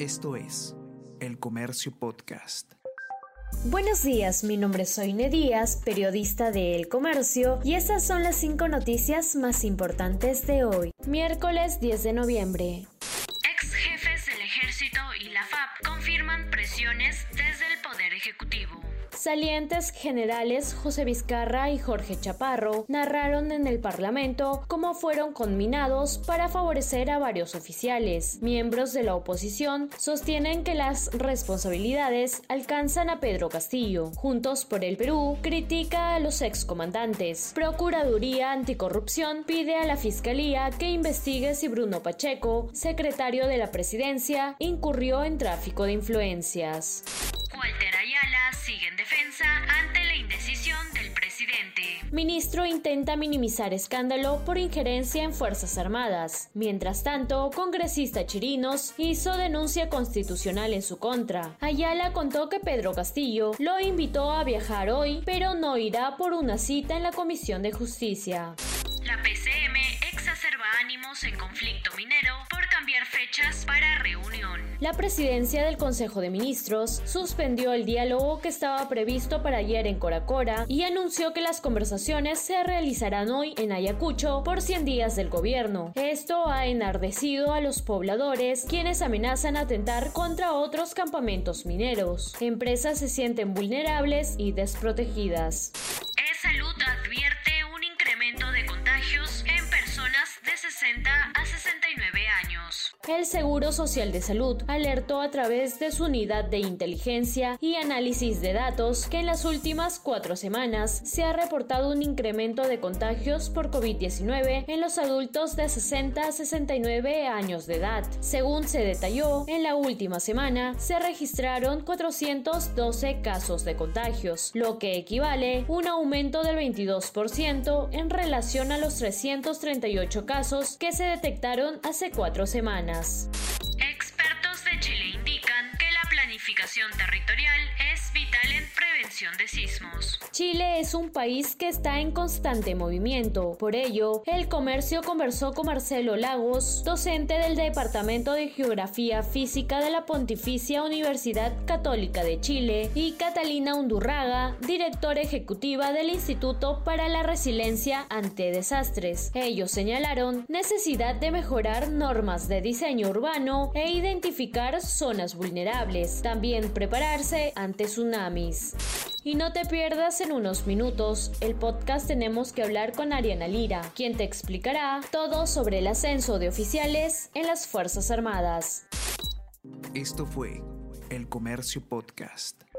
Esto es El Comercio Podcast. Buenos días, mi nombre es Soine Díaz, periodista de El Comercio, y estas son las cinco noticias más importantes de hoy, miércoles 10 de noviembre. Ex jefes del ejército y la FAP confirman presiones desde el Poder Ejecutivo. Salientes generales José Vizcarra y Jorge Chaparro narraron en el Parlamento cómo fueron conminados para favorecer a varios oficiales. Miembros de la oposición sostienen que las responsabilidades alcanzan a Pedro Castillo. Juntos por el Perú critica a los excomandantes. Procuraduría Anticorrupción pide a la Fiscalía que investigue si Bruno Pacheco, secretario de la presidencia, incurrió en tráfico de influencias. Walter Ayala sigue en defensa ante la indecisión del presidente. Ministro intenta minimizar escándalo por injerencia en Fuerzas Armadas. Mientras tanto, congresista Chirinos hizo denuncia constitucional en su contra. Ayala contó que Pedro Castillo lo invitó a viajar hoy, pero no irá por una cita en la Comisión de Justicia. La PCM exacerba ánimos en conflicto minero por cambiar fechas para. La presidencia del Consejo de Ministros suspendió el diálogo que estaba previsto para ayer en Coracora y anunció que las conversaciones se realizarán hoy en Ayacucho por 100 días del gobierno. Esto ha enardecido a los pobladores, quienes amenazan atentar contra otros campamentos mineros. Empresas se sienten vulnerables y desprotegidas. E-Salud advierte El Seguro Social de Salud alertó a través de su unidad de inteligencia y análisis de datos que en las últimas cuatro semanas se ha reportado un incremento de contagios por COVID-19 en los adultos de 60 a 69 años de edad. Según se detalló, en la última semana se registraron 412 casos de contagios, lo que equivale a un aumento del 22% en relación a los 338 casos que se detectaron hace cuatro semanas. Expertos de Chile indican que la planificación territorial es vital en prevención de sismos. Chile es un país que está en constante movimiento. Por ello, el comercio conversó con Marcelo Lagos, docente del Departamento de Geografía Física de la Pontificia Universidad Católica de Chile, y Catalina Undurraga, directora ejecutiva del Instituto para la Resiliencia ante Desastres. Ellos señalaron necesidad de mejorar normas de diseño urbano e identificar zonas vulnerables. También prepararse ante tsunamis. Y no te pierdas en unos minutos el podcast Tenemos que hablar con Ariana Lira, quien te explicará todo sobre el ascenso de oficiales en las Fuerzas Armadas. Esto fue El Comercio Podcast.